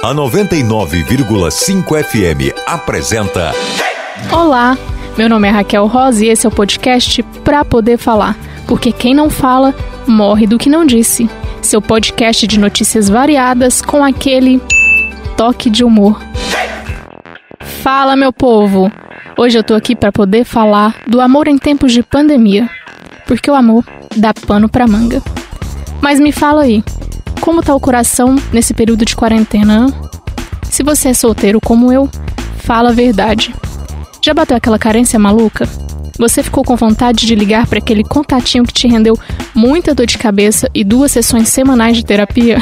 A 99,5 FM apresenta. Olá, meu nome é Raquel Rosa e esse é o podcast Pra Poder Falar. Porque quem não fala, morre do que não disse. Seu podcast de notícias variadas com aquele toque de humor. Fala, meu povo! Hoje eu tô aqui para poder falar do amor em tempos de pandemia. Porque o amor dá pano pra manga. Mas me fala aí, como tá o coração nesse período de quarentena? Se você é solteiro como eu, fala a verdade. Já bateu aquela carência maluca? Você ficou com vontade de ligar para aquele contatinho que te rendeu muita dor de cabeça e duas sessões semanais de terapia?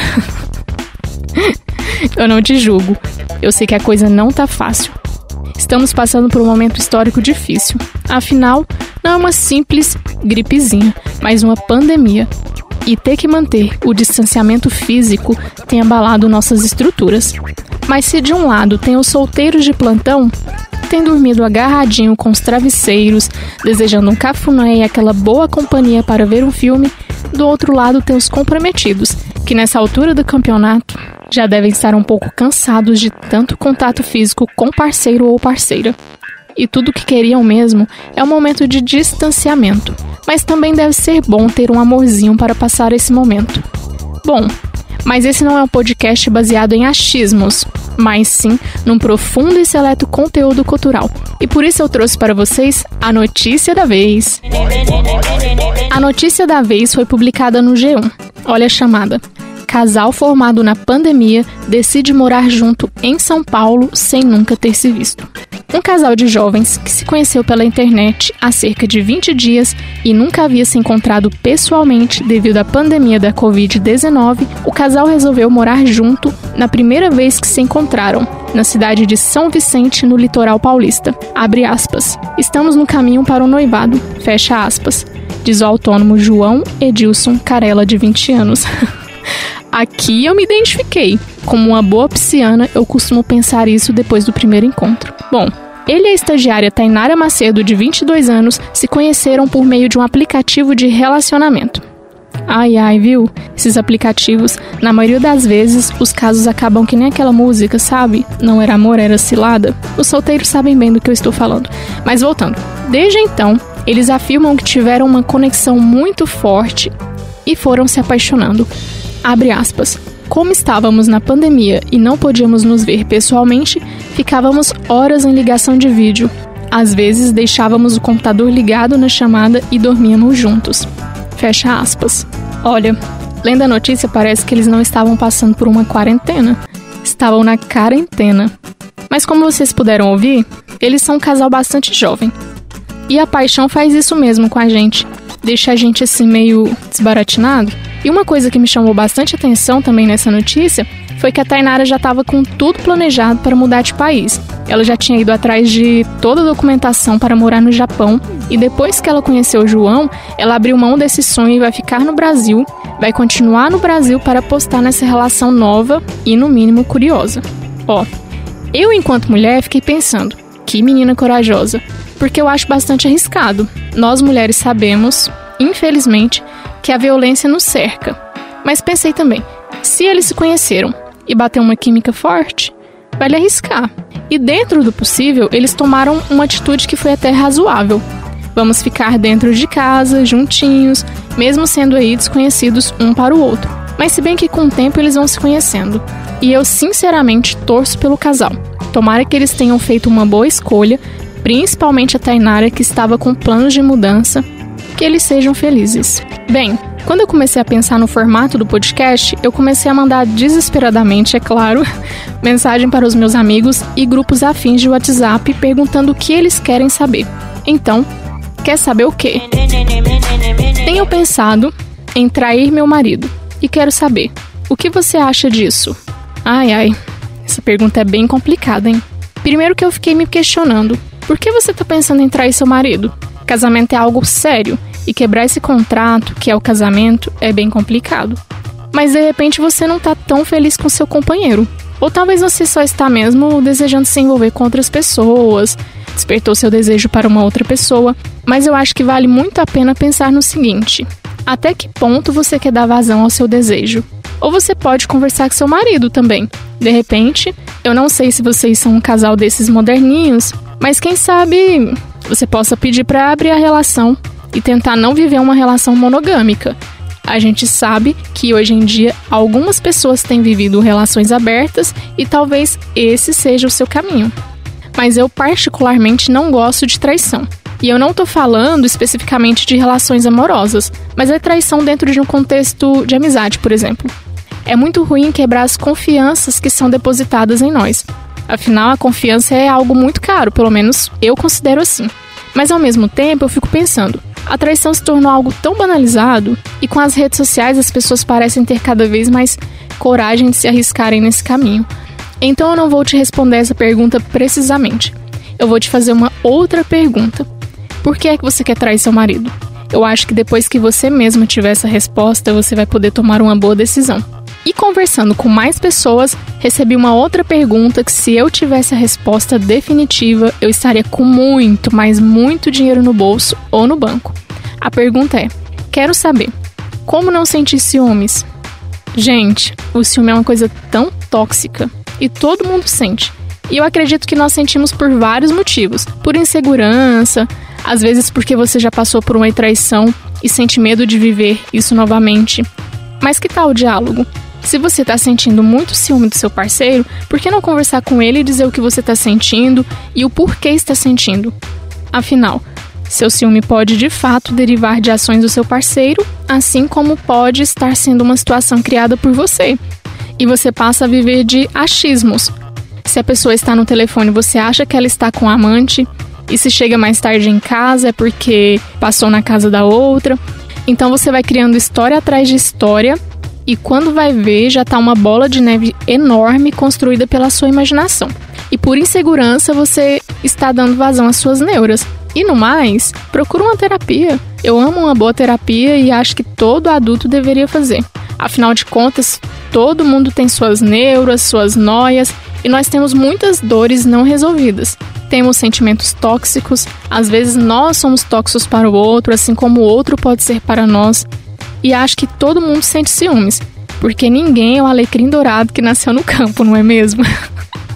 eu não te julgo. Eu sei que a coisa não tá fácil. Estamos passando por um momento histórico difícil. Afinal, não é uma simples gripezinha, mas uma pandemia e ter que manter o distanciamento físico tem abalado nossas estruturas. Mas se de um lado tem os solteiros de plantão, tem dormido agarradinho com os travesseiros, desejando um cafuné e aquela boa companhia para ver um filme, do outro lado tem os comprometidos, que nessa altura do campeonato já devem estar um pouco cansados de tanto contato físico com parceiro ou parceira. E tudo o que queriam mesmo é um momento de distanciamento mas também deve ser bom ter um amorzinho para passar esse momento. Bom, mas esse não é um podcast baseado em achismos, mas sim num profundo e seleto conteúdo cultural. E por isso eu trouxe para vocês a notícia da vez. A notícia da vez foi publicada no G1. Olha a chamada. Casal formado na pandemia decide morar junto em São Paulo sem nunca ter se visto. Um casal de jovens que se conheceu pela internet há cerca de 20 dias e nunca havia se encontrado pessoalmente devido à pandemia da Covid-19, o casal resolveu morar junto na primeira vez que se encontraram, na cidade de São Vicente, no litoral paulista. Abre aspas. Estamos no caminho para o noivado. Fecha aspas. Diz o autônomo João Edilson Carela, de 20 anos. Aqui eu me identifiquei. Como uma boa pisciana, eu costumo pensar isso depois do primeiro encontro. Bom, ele e a estagiária Tainara Macedo, de 22 anos, se conheceram por meio de um aplicativo de relacionamento. Ai ai, viu? Esses aplicativos, na maioria das vezes, os casos acabam que nem aquela música, sabe? Não era amor, era cilada. Os solteiros sabem bem do que eu estou falando. Mas voltando. Desde então, eles afirmam que tiveram uma conexão muito forte e foram se apaixonando. Abre aspas. Como estávamos na pandemia e não podíamos nos ver pessoalmente, ficávamos horas em ligação de vídeo. Às vezes deixávamos o computador ligado na chamada e dormíamos juntos. Fecha aspas. Olha, lendo a notícia parece que eles não estavam passando por uma quarentena, estavam na quarentena. Mas como vocês puderam ouvir, eles são um casal bastante jovem. E a paixão faz isso mesmo com a gente, deixa a gente assim meio desbaratinado. E uma coisa que me chamou bastante atenção também nessa notícia foi que a Tainara já estava com tudo planejado para mudar de país. Ela já tinha ido atrás de toda a documentação para morar no Japão e depois que ela conheceu o João, ela abriu mão desse sonho e vai ficar no Brasil, vai continuar no Brasil para apostar nessa relação nova e no mínimo curiosa. Ó, eu enquanto mulher fiquei pensando, que menina corajosa, porque eu acho bastante arriscado. Nós mulheres sabemos, infelizmente, que a violência nos cerca. Mas pensei também, se eles se conheceram e bateu uma química forte, vale arriscar. E dentro do possível, eles tomaram uma atitude que foi até razoável. Vamos ficar dentro de casa, juntinhos, mesmo sendo aí desconhecidos um para o outro. Mas se bem que com o tempo eles vão se conhecendo. E eu sinceramente torço pelo casal. Tomara que eles tenham feito uma boa escolha, principalmente a Tainara que estava com planos de mudança que eles sejam felizes. Bem, quando eu comecei a pensar no formato do podcast, eu comecei a mandar desesperadamente, é claro, mensagem para os meus amigos e grupos afins de WhatsApp perguntando o que eles querem saber. Então, quer saber o quê? Tenho pensado em trair meu marido e quero saber o que você acha disso. Ai ai, essa pergunta é bem complicada, hein? Primeiro que eu fiquei me questionando, por que você tá pensando em trair seu marido? Casamento é algo sério e quebrar esse contrato, que é o casamento, é bem complicado. Mas de repente você não tá tão feliz com seu companheiro. Ou talvez você só está mesmo desejando se envolver com outras pessoas, despertou seu desejo para uma outra pessoa. Mas eu acho que vale muito a pena pensar no seguinte: até que ponto você quer dar vazão ao seu desejo? Ou você pode conversar com seu marido também. De repente, eu não sei se vocês são um casal desses moderninhos, mas quem sabe você possa pedir para abrir a relação e tentar não viver uma relação monogâmica. A gente sabe que hoje em dia algumas pessoas têm vivido relações abertas e talvez esse seja o seu caminho. Mas eu particularmente não gosto de traição. E eu não tô falando especificamente de relações amorosas, mas é traição dentro de um contexto de amizade, por exemplo. É muito ruim quebrar as confianças que são depositadas em nós. Afinal, a confiança é algo muito caro, pelo menos eu considero assim. Mas ao mesmo tempo, eu fico pensando: a traição se tornou algo tão banalizado e com as redes sociais as pessoas parecem ter cada vez mais coragem de se arriscarem nesse caminho. Então eu não vou te responder essa pergunta precisamente. Eu vou te fazer uma outra pergunta. Por que é que você quer trair seu marido? Eu acho que depois que você mesma tiver essa resposta, você vai poder tomar uma boa decisão. E conversando com mais pessoas, recebi uma outra pergunta que se eu tivesse a resposta definitiva, eu estaria com muito, mas muito dinheiro no bolso ou no banco. A pergunta é: quero saber, como não sentir ciúmes? Gente, o ciúme é uma coisa tão tóxica e todo mundo sente. E eu acredito que nós sentimos por vários motivos: por insegurança, às vezes porque você já passou por uma traição e sente medo de viver isso novamente. Mas que tal o diálogo? Se você está sentindo muito ciúme do seu parceiro, por que não conversar com ele e dizer o que você está sentindo e o porquê está sentindo? Afinal, seu ciúme pode de fato derivar de ações do seu parceiro, assim como pode estar sendo uma situação criada por você. E você passa a viver de achismos. Se a pessoa está no telefone, você acha que ela está com o amante, e se chega mais tarde em casa é porque passou na casa da outra. Então você vai criando história atrás de história e quando vai ver já tá uma bola de neve enorme construída pela sua imaginação. E por insegurança você está dando vazão às suas neuras. E no mais, procura uma terapia. Eu amo uma boa terapia e acho que todo adulto deveria fazer. Afinal de contas, todo mundo tem suas neuras, suas noias e nós temos muitas dores não resolvidas temos sentimentos tóxicos, às vezes nós somos tóxicos para o outro, assim como o outro pode ser para nós. E acho que todo mundo sente ciúmes, porque ninguém é o alecrim dourado que nasceu no campo, não é mesmo?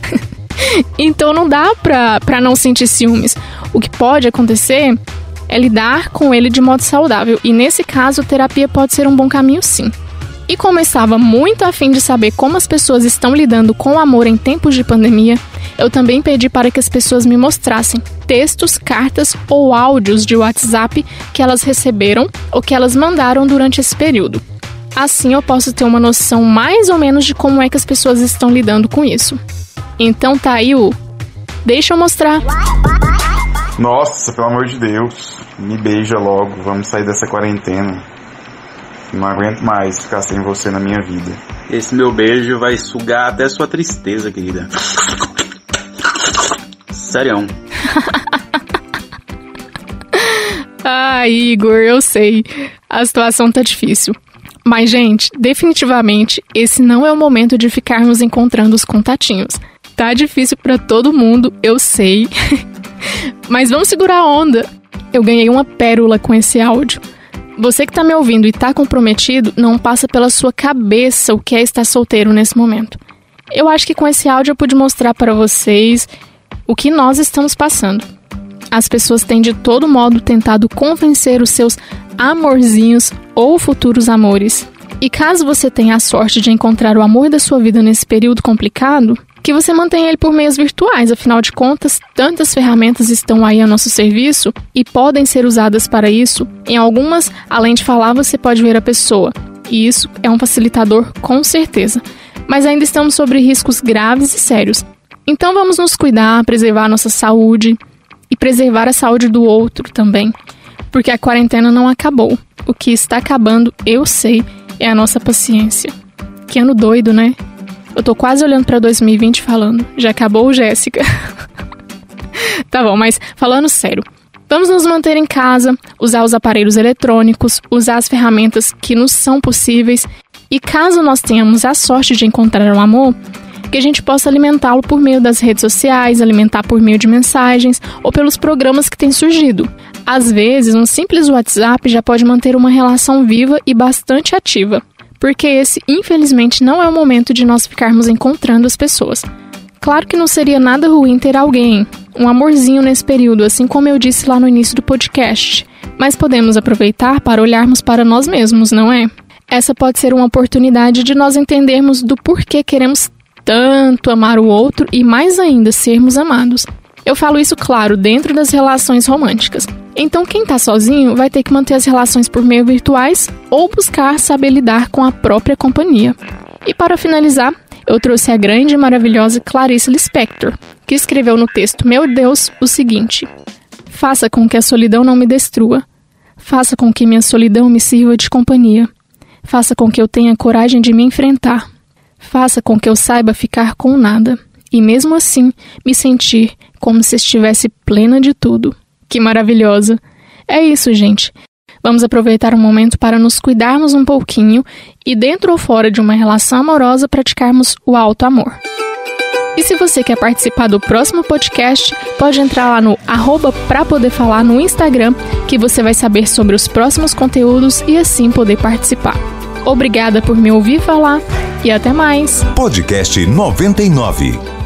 então não dá pra, pra não sentir ciúmes. O que pode acontecer é lidar com ele de modo saudável, e nesse caso, terapia pode ser um bom caminho sim. E como eu estava muito afim de saber como as pessoas estão lidando com o amor em tempos de pandemia, eu também pedi para que as pessoas me mostrassem textos, cartas ou áudios de WhatsApp que elas receberam ou que elas mandaram durante esse período. Assim eu posso ter uma noção mais ou menos de como é que as pessoas estão lidando com isso. Então tá aí o. Deixa eu mostrar. Nossa, pelo amor de Deus, me beija logo, vamos sair dessa quarentena. Não aguento mais ficar sem você na minha vida. Esse meu beijo vai sugar até sua tristeza, querida. Sério. ah, Igor, eu sei. A situação tá difícil. Mas, gente, definitivamente, esse não é o momento de ficarmos encontrando os contatinhos. Tá difícil para todo mundo, eu sei. Mas vamos segurar a onda. Eu ganhei uma pérola com esse áudio. Você que está me ouvindo e está comprometido, não passa pela sua cabeça o que é estar solteiro nesse momento. Eu acho que com esse áudio eu pude mostrar para vocês o que nós estamos passando. As pessoas têm de todo modo tentado convencer os seus amorzinhos ou futuros amores. E caso você tenha a sorte de encontrar o amor da sua vida nesse período complicado, que você mantenha ele por meios virtuais, afinal de contas, tantas ferramentas estão aí a nosso serviço e podem ser usadas para isso. Em algumas, além de falar, você pode ver a pessoa, e isso é um facilitador com certeza. Mas ainda estamos sobre riscos graves e sérios. Então vamos nos cuidar, preservar a nossa saúde e preservar a saúde do outro também, porque a quarentena não acabou. O que está acabando, eu sei, é a nossa paciência. Que ano doido, né? Eu tô quase olhando para 2020 falando, já acabou, Jéssica? tá bom, mas falando sério, vamos nos manter em casa, usar os aparelhos eletrônicos, usar as ferramentas que nos são possíveis e caso nós tenhamos a sorte de encontrar um amor, que a gente possa alimentá-lo por meio das redes sociais, alimentar por meio de mensagens ou pelos programas que têm surgido. Às vezes, um simples WhatsApp já pode manter uma relação viva e bastante ativa. porque esse, infelizmente, não é o momento de nós ficarmos encontrando as pessoas. Claro que não seria nada ruim ter alguém, um amorzinho nesse período, assim como eu disse lá no início do podcast, mas podemos aproveitar para olharmos para nós mesmos, não é? Essa pode ser uma oportunidade de nós entendermos do porquê queremos tanto amar o outro e mais ainda sermos amados. Eu falo isso, claro, dentro das relações românticas. Então, quem está sozinho vai ter que manter as relações por meio virtuais ou buscar saber lidar com a própria companhia. E para finalizar, eu trouxe a grande e maravilhosa Clarice Lispector, que escreveu no texto Meu Deus o seguinte: Faça com que a solidão não me destrua. Faça com que minha solidão me sirva de companhia. Faça com que eu tenha coragem de me enfrentar. Faça com que eu saiba ficar com nada e mesmo assim me sentir como se estivesse plena de tudo. Que maravilhosa! É isso, gente. Vamos aproveitar o momento para nos cuidarmos um pouquinho e, dentro ou fora de uma relação amorosa, praticarmos o alto amor. E se você quer participar do próximo podcast, pode entrar lá no arroba pra poder falar no Instagram, que você vai saber sobre os próximos conteúdos e assim poder participar. Obrigada por me ouvir falar e até mais. Podcast 99.